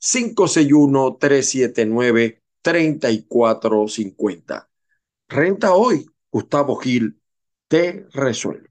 561-379-3450. Renta hoy, Gustavo Gil te resuelve.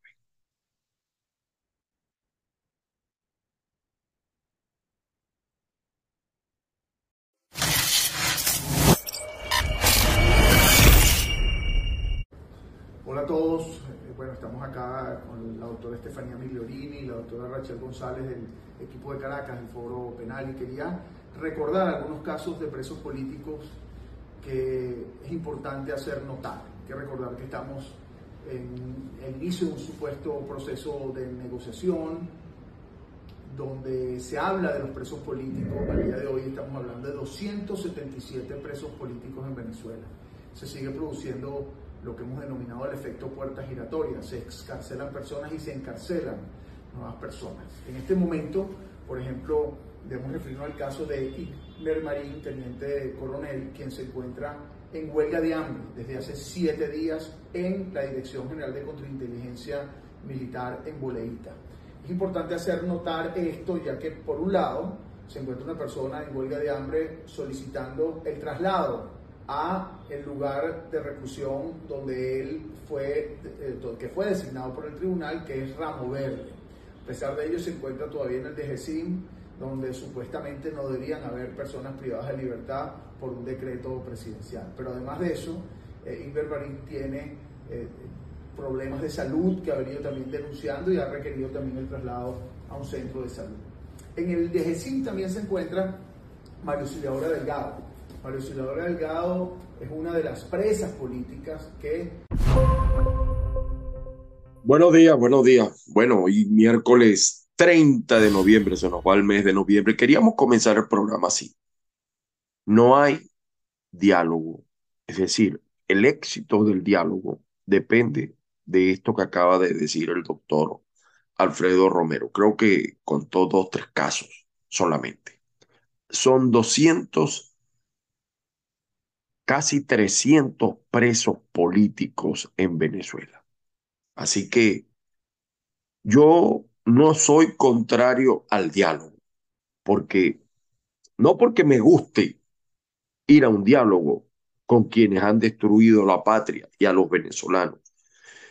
Hola a todos, eh, bueno, estamos acá con la doctora Estefanía Migliorini y la doctora Rachel González del equipo de Caracas, el Foro Penal, y quería recordar algunos casos de presos políticos que es importante hacer notar. Que recordar que estamos en el inicio de un supuesto proceso de negociación donde se habla de los presos políticos. Al día de hoy estamos hablando de 277 presos políticos en Venezuela. Se sigue produciendo lo que hemos denominado el efecto puerta giratoria. Se excarcelan personas y se encarcelan nuevas personas. En este momento, por ejemplo, debemos referirnos al caso de Igler Marín, teniente coronel, quien se encuentra en huelga de hambre desde hace siete días en la Dirección General de Contrainteligencia Militar en Boleíta. Es importante hacer notar esto, ya que por un lado se encuentra una persona en huelga de hambre solicitando el traslado a el lugar de reclusión donde él fue, eh, que fue designado por el tribunal, que es Ramo Verde. A pesar de ello, se encuentra todavía en el DGCIM, donde supuestamente no deberían haber personas privadas de libertad por un decreto presidencial. Pero además de eso, eh, Inver tiene eh, problemas de salud que ha venido también denunciando y ha requerido también el traslado a un centro de salud. En el DGCIM también se encuentra Mario Delgado. Mario Delgado es una de las presas políticas que... Buenos días, buenos días. Bueno, hoy miércoles 30 de noviembre, se nos va el mes de noviembre. Queríamos comenzar el programa así. No hay diálogo. Es decir, el éxito del diálogo depende de esto que acaba de decir el doctor Alfredo Romero. Creo que contó dos, tres casos solamente. Son 200, casi 300 presos políticos en Venezuela. Así que yo no soy contrario al diálogo, porque no porque me guste ir a un diálogo con quienes han destruido la patria y a los venezolanos,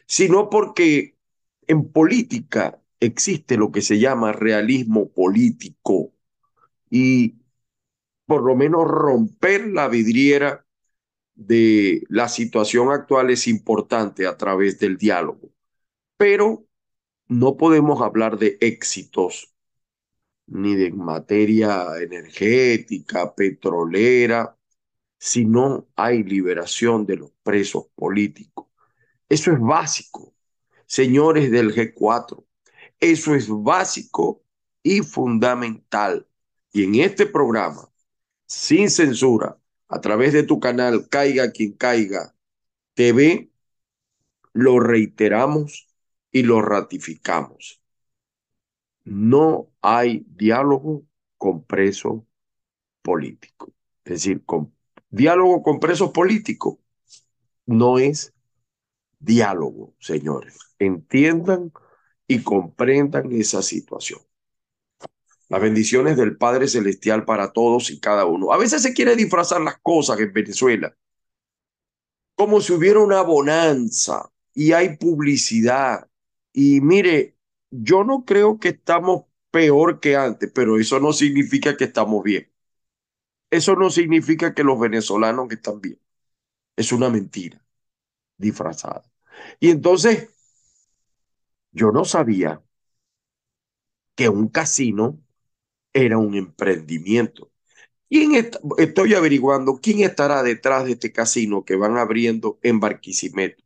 sino porque en política existe lo que se llama realismo político y por lo menos romper la vidriera de la situación actual es importante a través del diálogo. Pero no podemos hablar de éxitos ni de materia energética, petrolera, si no hay liberación de los presos políticos. Eso es básico, señores del G4. Eso es básico y fundamental. Y en este programa, sin censura, a través de tu canal Caiga quien caiga TV, lo reiteramos y lo ratificamos. No hay diálogo con presos políticos. Es decir, con, diálogo con presos políticos no es diálogo, señores. Entiendan y comprendan esa situación. Las bendiciones del Padre Celestial para todos y cada uno. A veces se quiere disfrazar las cosas en Venezuela como si hubiera una bonanza y hay publicidad y mire, yo no creo que estamos peor que antes, pero eso no significa que estamos bien. Eso no significa que los venezolanos están bien. Es una mentira disfrazada. Y entonces, yo no sabía que un casino era un emprendimiento. ¿Quién estoy averiguando quién estará detrás de este casino que van abriendo en Barquisimeto.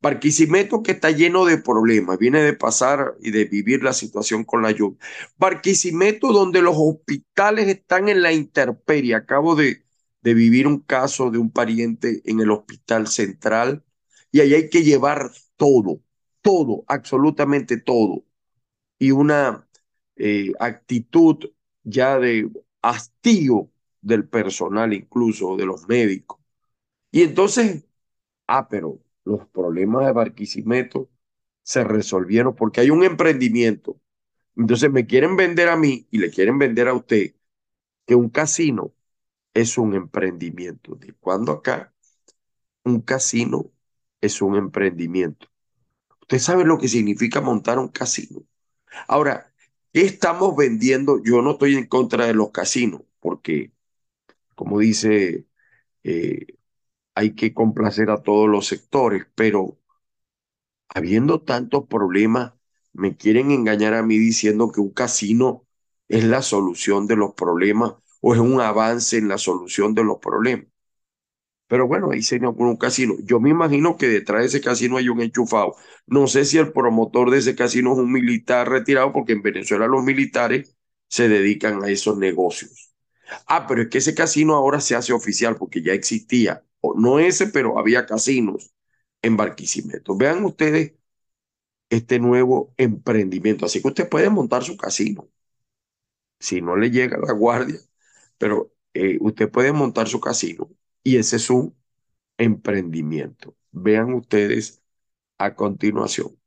Barquisimeto que está lleno de problemas, viene de pasar y de vivir la situación con la lluvia. Barquisimeto donde los hospitales están en la intemperie. Acabo de, de vivir un caso de un pariente en el hospital central y ahí hay que llevar todo, todo, absolutamente todo. Y una eh, actitud ya de hastío del personal, incluso de los médicos. Y entonces, ah, pero los problemas de Barquisimeto se resolvieron porque hay un emprendimiento. Entonces me quieren vender a mí y le quieren vender a usted que un casino es un emprendimiento. ¿De cuándo acá? Un casino es un emprendimiento. Usted sabe lo que significa montar un casino. Ahora, ¿qué estamos vendiendo? Yo no estoy en contra de los casinos, porque, como dice, eh, hay que complacer a todos los sectores, pero habiendo tantos problemas, me quieren engañar a mí diciendo que un casino es la solución de los problemas o es un avance en la solución de los problemas. Pero bueno, ahí se con un casino. Yo me imagino que detrás de ese casino hay un enchufado. No sé si el promotor de ese casino es un militar retirado, porque en Venezuela los militares se dedican a esos negocios. Ah, pero es que ese casino ahora se hace oficial porque ya existía. No ese, pero había casinos en Barquisimeto. Vean ustedes este nuevo emprendimiento. Así que usted puede montar su casino. Si no le llega la guardia, pero eh, usted puede montar su casino y ese es un emprendimiento. Vean ustedes a continuación.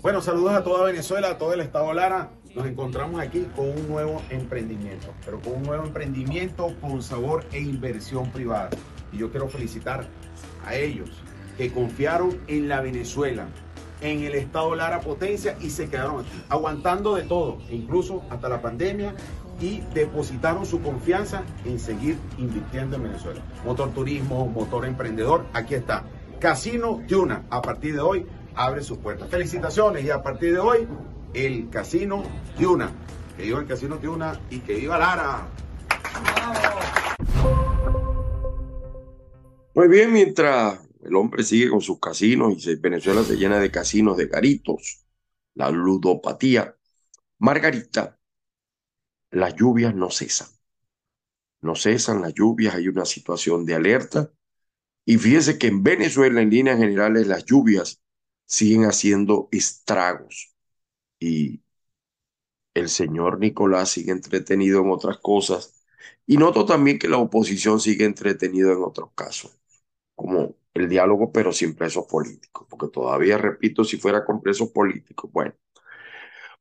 Bueno, saludos a toda Venezuela, a todo el estado Lara. Nos encontramos aquí con un nuevo emprendimiento, pero con un nuevo emprendimiento con sabor e inversión privada. Y yo quiero felicitar a ellos que confiaron en la Venezuela, en el estado Lara Potencia y se quedaron aquí, aguantando de todo, incluso hasta la pandemia y depositaron su confianza en seguir invirtiendo en Venezuela. Motor turismo, motor emprendedor, aquí está. Casino Tiuna, a partir de hoy abre sus puertas. Felicitaciones y a partir de hoy el Casino Tiuna. Que viva el Casino Tiuna y que viva Lara. Muy bien, mientras el hombre sigue con sus casinos y Venezuela se llena de casinos de garitos, la ludopatía, Margarita las lluvias no cesan. No cesan las lluvias, hay una situación de alerta. Y fíjese que en Venezuela, en líneas generales, las lluvias siguen haciendo estragos. Y el señor Nicolás sigue entretenido en otras cosas. Y noto también que la oposición sigue entretenido en otros casos, como el diálogo, pero sin presos políticos. Porque todavía, repito, si fuera con presos políticos, bueno,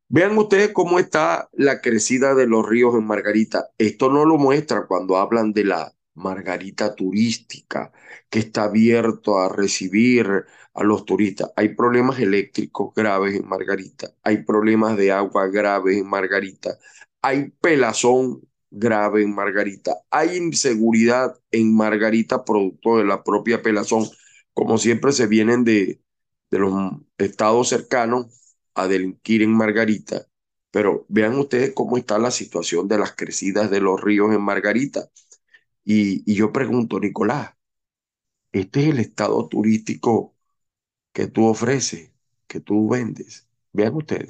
Vean ustedes cómo está la crecida de los ríos en Margarita. Esto no lo muestra cuando hablan de la Margarita turística, que está abierto a recibir a los turistas. Hay problemas eléctricos graves en Margarita, hay problemas de agua graves en Margarita, hay pelazón grave en Margarita, hay inseguridad en Margarita producto de la propia pelazón, como siempre se vienen de, de los estados cercanos a delinquir en Margarita, pero vean ustedes cómo está la situación de las crecidas de los ríos en Margarita. Y, yo pregunto, Nicolás, ¿este es el estado turístico que tú ofreces, que tú vendes? Vean ustedes.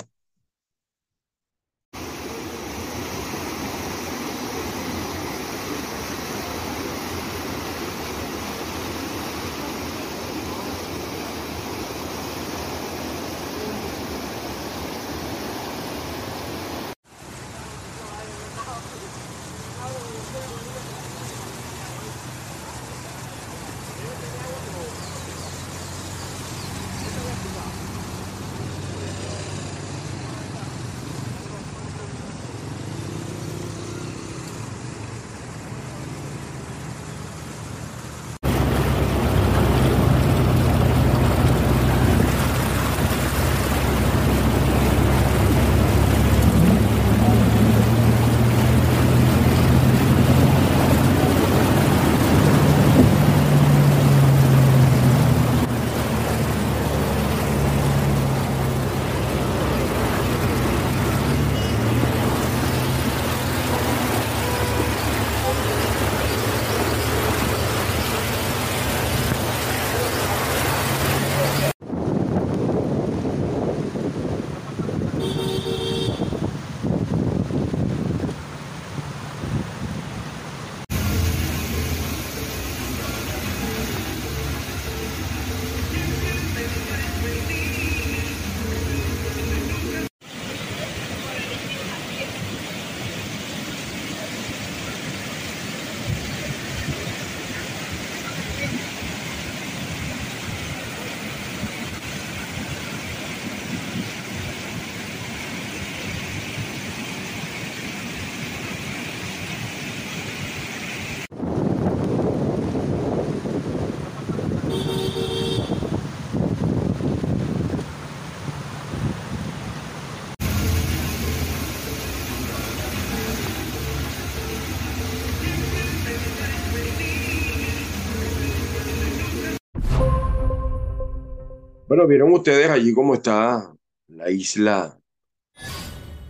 Bueno, vieron ustedes allí cómo está la isla,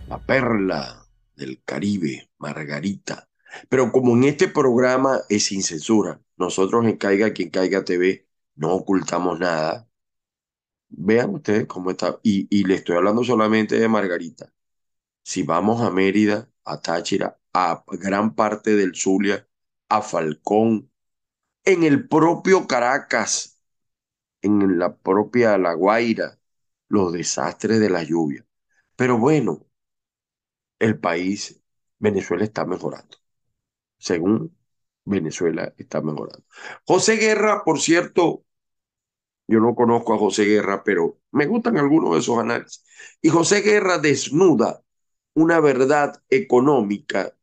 la perla del Caribe, Margarita. Pero como en este programa es sin censura, nosotros en Caiga Quien Caiga TV no ocultamos nada. Vean ustedes cómo está. Y, y le estoy hablando solamente de Margarita. Si vamos a Mérida, a Táchira, a gran parte del Zulia, a Falcón, en el propio Caracas, en la propia La Guaira, los desastres de la lluvia. Pero bueno, el país, Venezuela está mejorando. Según Venezuela está mejorando. José Guerra, por cierto, yo no conozco a José Guerra, pero me gustan algunos de sus análisis. Y José Guerra desnuda una verdad económica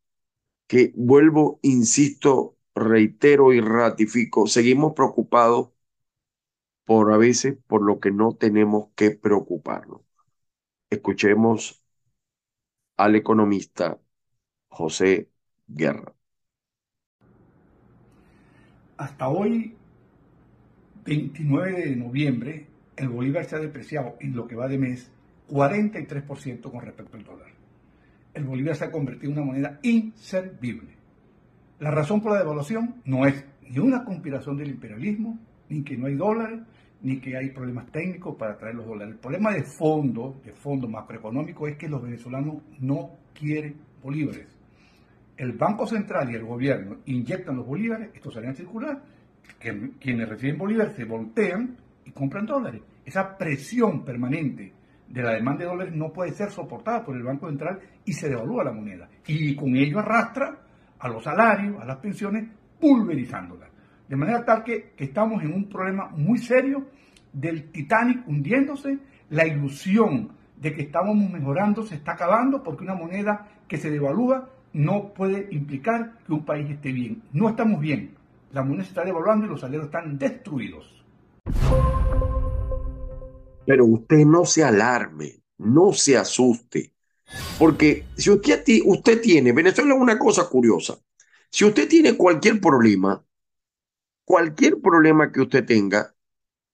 que vuelvo, insisto, reitero y ratifico, seguimos preocupados por a veces por lo que no tenemos que preocuparnos. Escuchemos al economista José Guerra. Hasta hoy, 29 de noviembre, el bolívar se ha depreciado en lo que va de mes 43% con respecto al dólar el bolívar se ha convertido en una moneda inservible. La razón por la devaluación no es ni una conspiración del imperialismo, ni que no hay dólares, ni que hay problemas técnicos para traer los dólares. El problema de fondo, de fondo macroeconómico, es que los venezolanos no quieren bolívares. El Banco Central y el gobierno inyectan los bolívares, estos salen a circular, que, quienes reciben bolívares se voltean y compran dólares. Esa presión permanente de la demanda de dólares no puede ser soportada por el Banco Central y se devalúa la moneda. Y con ello arrastra a los salarios, a las pensiones, pulverizándolas. De manera tal que, estamos en un problema muy serio del Titanic hundiéndose, la ilusión de que estamos mejorando se está acabando porque una moneda que se devalúa no puede implicar que un país esté bien. No estamos bien. La moneda se está devaluando y los salarios están destruidos. Pero usted no se alarme, no se asuste, porque si usted, usted tiene, Venezuela es una cosa curiosa, si usted tiene cualquier problema, cualquier problema que usted tenga,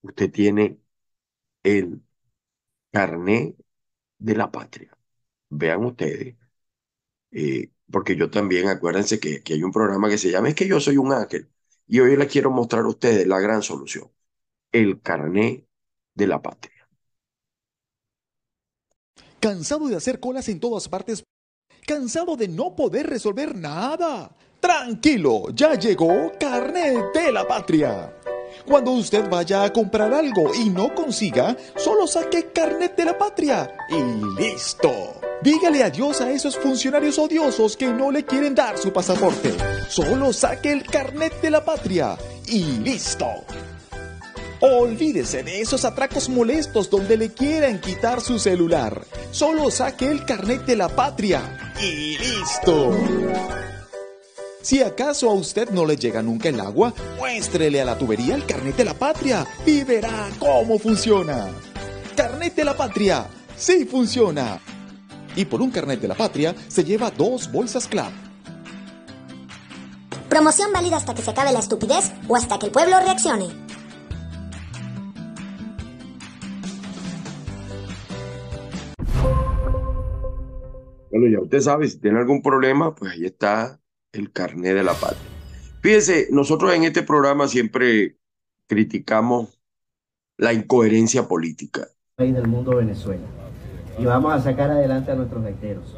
usted tiene el carné de la patria. Vean ustedes, eh, porque yo también, acuérdense que, que hay un programa que se llama Es que yo soy un ángel, y hoy les quiero mostrar a ustedes la gran solución, el carné de la patria. ¿Cansado de hacer colas en todas partes? ¿Cansado de no poder resolver nada? Tranquilo, ya llegó Carnet de la Patria. Cuando usted vaya a comprar algo y no consiga, solo saque Carnet de la Patria y listo. Dígale adiós a esos funcionarios odiosos que no le quieren dar su pasaporte. Solo saque el Carnet de la Patria y listo. Olvídese de esos atracos molestos donde le quieran quitar su celular. Solo saque el carnet de la patria y listo. Si acaso a usted no le llega nunca el agua, muéstrele a la tubería el carnet de la patria y verá cómo funciona. Carnet de la patria, sí funciona. Y por un carnet de la patria se lleva dos bolsas club. Promoción válida hasta que se acabe la estupidez o hasta que el pueblo reaccione. Bueno, ya usted sabe, si tiene algún problema, pues ahí está el carnet de la patria. Fíjese, nosotros en este programa siempre criticamos la incoherencia política. País del mundo Venezuela. Y vamos a sacar adelante a nuestros gaiteros.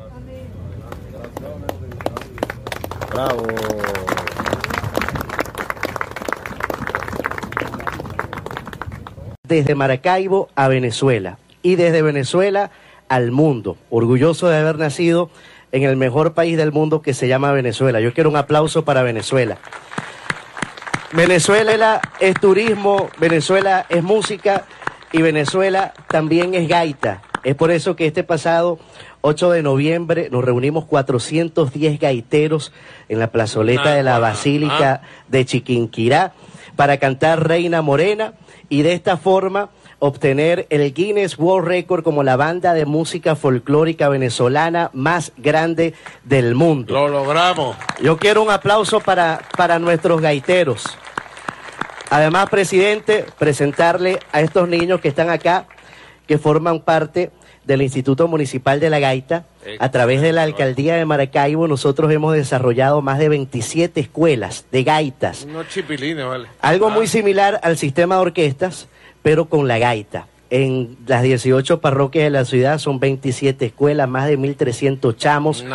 Bravo. Desde Maracaibo a Venezuela y desde Venezuela al mundo, orgulloso de haber nacido en el mejor país del mundo que se llama Venezuela. Yo quiero un aplauso para Venezuela. Venezuela es turismo, Venezuela es música y Venezuela también es gaita. Es por eso que este pasado 8 de noviembre nos reunimos 410 gaiteros en la plazoleta de la Basílica de Chiquinquirá para cantar Reina Morena y de esta forma obtener el Guinness World Record como la banda de música folclórica venezolana más grande del mundo. Lo logramos. Yo quiero un aplauso para, para nuestros gaiteros. Además, presidente, presentarle a estos niños que están acá, que forman parte del Instituto Municipal de la Gaita, a través de la Alcaldía de Maracaibo, nosotros hemos desarrollado más de 27 escuelas de gaitas. Unos chipilines, vale. Algo Ah, muy similar al sistema de orquestas, pero con la gaita. En las 18 parroquias de la ciudad son 27 escuelas, más de 1.300 chamos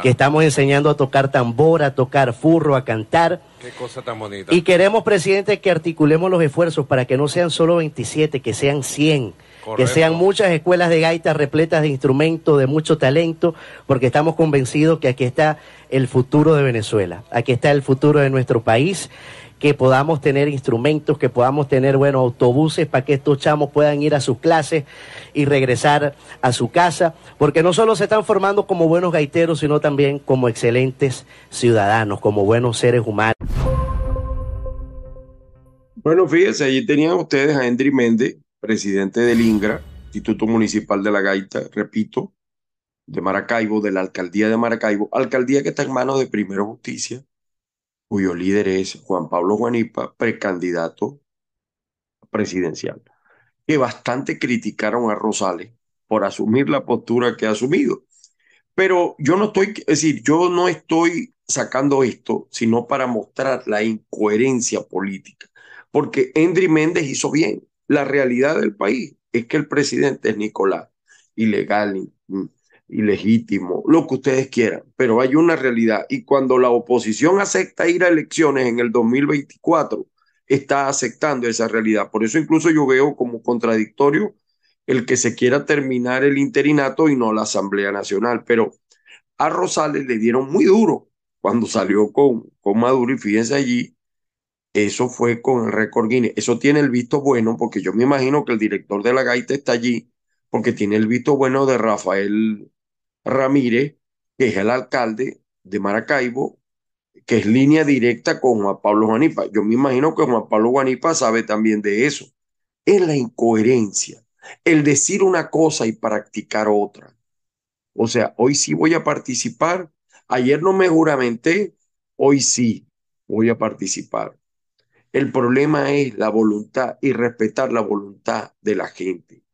que estamos enseñando a tocar tambor, a tocar furro, a cantar. Qué cosa tan bonita. Y queremos, presidente, que articulemos los esfuerzos para que no sean solo 27, que sean 100. Que sean muchas escuelas de gaita repletas de instrumentos, de mucho talento, porque estamos convencidos que aquí está el futuro de Venezuela, aquí está el futuro de nuestro país, que podamos tener instrumentos, que podamos tener, bueno, autobuses para que estos chamos puedan ir a sus clases y regresar a su casa, porque no solo se están formando como buenos gaiteros, sino también como excelentes ciudadanos, como buenos seres humanos. Bueno, fíjense, allí tenían ustedes a Henry Méndez, presidente del INGRA, Instituto Municipal de la Gaita, repito, de Maracaibo, de la alcaldía de Maracaibo, alcaldía que está en manos de Primero Justicia, cuyo líder es Juan Pablo Juanipa, precandidato presidencial, que bastante criticaron a Rosales por asumir la postura que ha asumido. Pero yo no estoy, es decir, yo no estoy sacando esto, sino para mostrar la incoherencia política, porque Henry Méndez hizo bien. La realidad del país es que el presidente es Nicolás, ilegal, ilegítimo, lo que ustedes quieran, pero hay una realidad y cuando la oposición acepta ir a elecciones en el 2024, está aceptando esa realidad. Por eso incluso yo veo como contradictorio el que se quiera terminar el interinato y no la Asamblea Nacional, pero a Rosales le dieron muy duro cuando salió con, con Maduro y fíjense allí, eso fue con el récord Guinness. Eso tiene el visto bueno porque yo me imagino que el director de la gaita está allí porque tiene el visto bueno de Rafael Ramírez, que es el alcalde de Maracaibo, que es línea directa con Juan Pablo Juanipa. Yo me imagino que Juan Pablo Juanipa sabe también de eso. Es la incoherencia, el decir una cosa y practicar otra. O sea, hoy sí voy a participar. Ayer no me juramenté, hoy sí voy a participar. El problema es la voluntad y respetar la voluntad de la gente.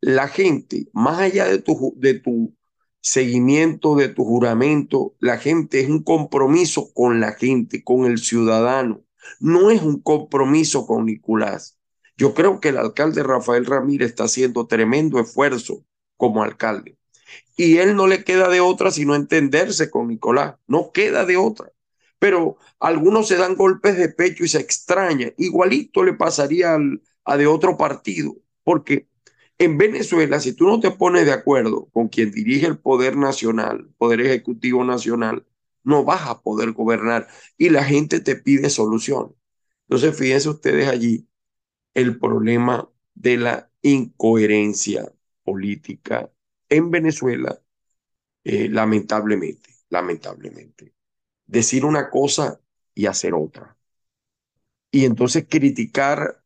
La gente, más allá de tu, de tu seguimiento, de tu juramento, la gente es un compromiso con la gente, con el ciudadano. No es un compromiso con Nicolás. Yo creo que el alcalde Rafael Ramírez está haciendo tremendo esfuerzo como alcalde. Y él no le queda de otra sino entenderse con Nicolás. No queda de otra. Pero algunos se dan golpes de pecho y se extrañan. Igualito le pasaría a de otro partido. Porque en Venezuela, si tú no te pones de acuerdo con quien dirige el poder nacional, poder ejecutivo nacional, no vas a poder gobernar y la gente te pide soluciones. Entonces, fíjense ustedes allí el problema de la incoherencia política en Venezuela, eh, lamentablemente, lamentablemente. Decir una cosa y hacer otra. Y entonces criticar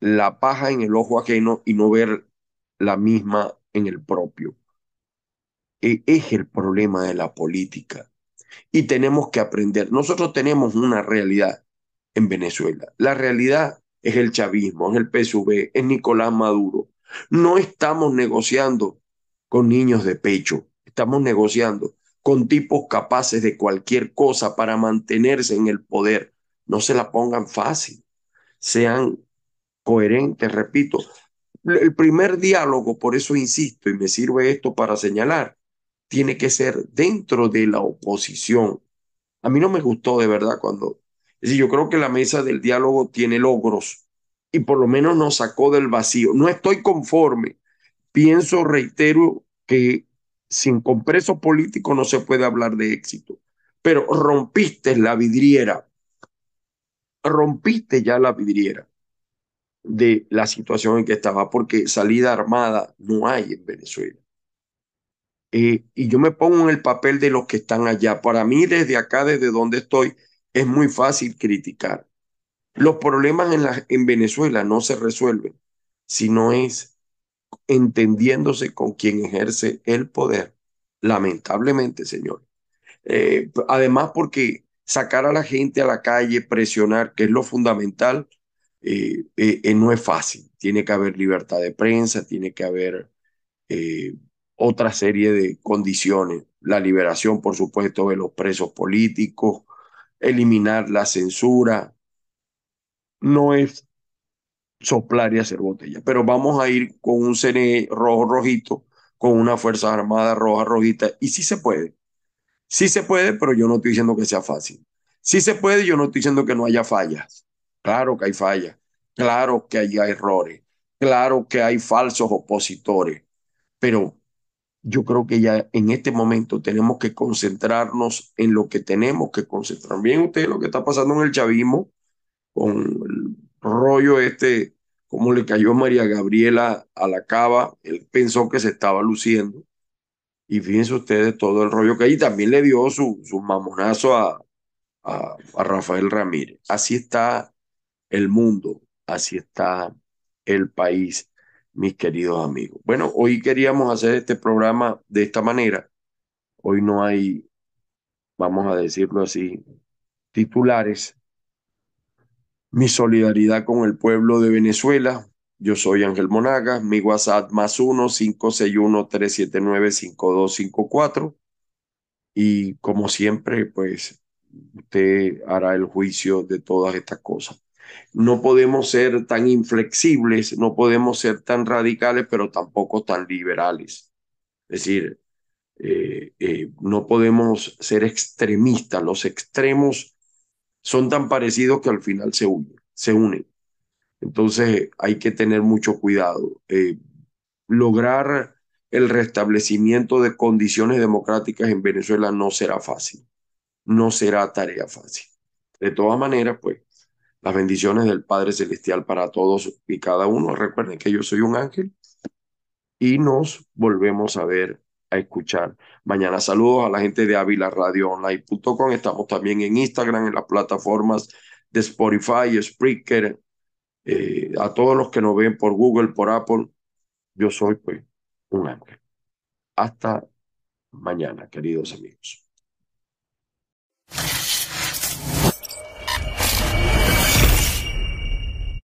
la paja en el ojo ajeno y no ver la misma en el propio. E- Es el problema de la política. Y tenemos que aprender. Nosotros tenemos una realidad en Venezuela. La realidad es el chavismo, es el PSV, es Nicolás Maduro. No estamos negociando con niños de pecho, estamos negociando con tipos capaces de cualquier cosa para mantenerse en el poder. No se la pongan fácil, sean coherentes, repito. El primer diálogo, por eso insisto y me sirve esto para señalar, tiene que ser dentro de la oposición. A mí no me gustó de verdad cuando, es decir, yo creo que la mesa del diálogo tiene logros y por lo menos nos sacó del vacío. No estoy conforme. Pienso, reitero, que sin compreso político no se puede hablar de éxito, pero rompiste la vidriera, rompiste ya la vidriera de la situación en que estaba, porque salida armada no hay en Venezuela. Eh, y yo me pongo en el papel de los que están allá. Para mí, desde acá, desde donde estoy, es muy fácil criticar. Los problemas en, la, en Venezuela no se resuelven si no es entendiéndose con quien ejerce el poder. Lamentablemente, señor. Eh, además, porque sacar a la gente a la calle, presionar, que es lo fundamental, eh, eh, eh, no es fácil. Tiene que haber libertad de prensa, tiene que haber otra serie de condiciones. La liberación, por supuesto, de los presos políticos, eliminar la censura. No es soplar y hacer botella, pero vamos a ir con un CNE rojo rojito, con una Fuerza Armada roja rojita, y sí se puede. Sí se puede, pero yo no estoy diciendo que sea fácil. Sí se puede, yo no estoy diciendo que no haya fallas. Claro que hay fallas, claro que hay errores, claro que hay falsos opositores, pero yo creo que ya en este momento tenemos que concentrarnos en lo que tenemos que concentrar. Bien, usted lo que está pasando en el chavismo, con el rollo este, como le cayó María Gabriela a la cava, él pensó que se estaba luciendo. Y fíjense ustedes todo el rollo que ahí también le dio su, su mamonazo a, a, a Rafael Ramírez. Así está el mundo, así está el país, mis queridos amigos. Bueno, hoy queríamos hacer este programa de esta manera. Hoy no hay, vamos a decirlo así, titulares. Mi solidaridad con el pueblo de Venezuela. Yo soy Ángel Monagas, mi WhatsApp más 1-561-379-5254. Y como siempre, pues usted hará el juicio de todas estas cosas no podemos ser tan inflexibles, no podemos ser tan radicales, pero tampoco tan liberales. Es decir, eh, eh, no podemos ser extremistas. Los extremos son tan parecidos que al final se unen. Se unen. Entonces hay que tener mucho cuidado. Eh, lograr el restablecimiento de condiciones democráticas en Venezuela no será fácil. No será tarea fácil. De todas maneras, pues las bendiciones del Padre Celestial para todos y cada uno. Recuerden que yo soy un ángel y nos volvemos a ver, a escuchar. Mañana saludos a la gente de avilaradioonline.com. Estamos también en Instagram, en las plataformas de Spotify, Spreaker, eh, a todos los que nos ven por Google, por Apple. Yo soy pues un ángel. Hasta mañana, queridos amigos.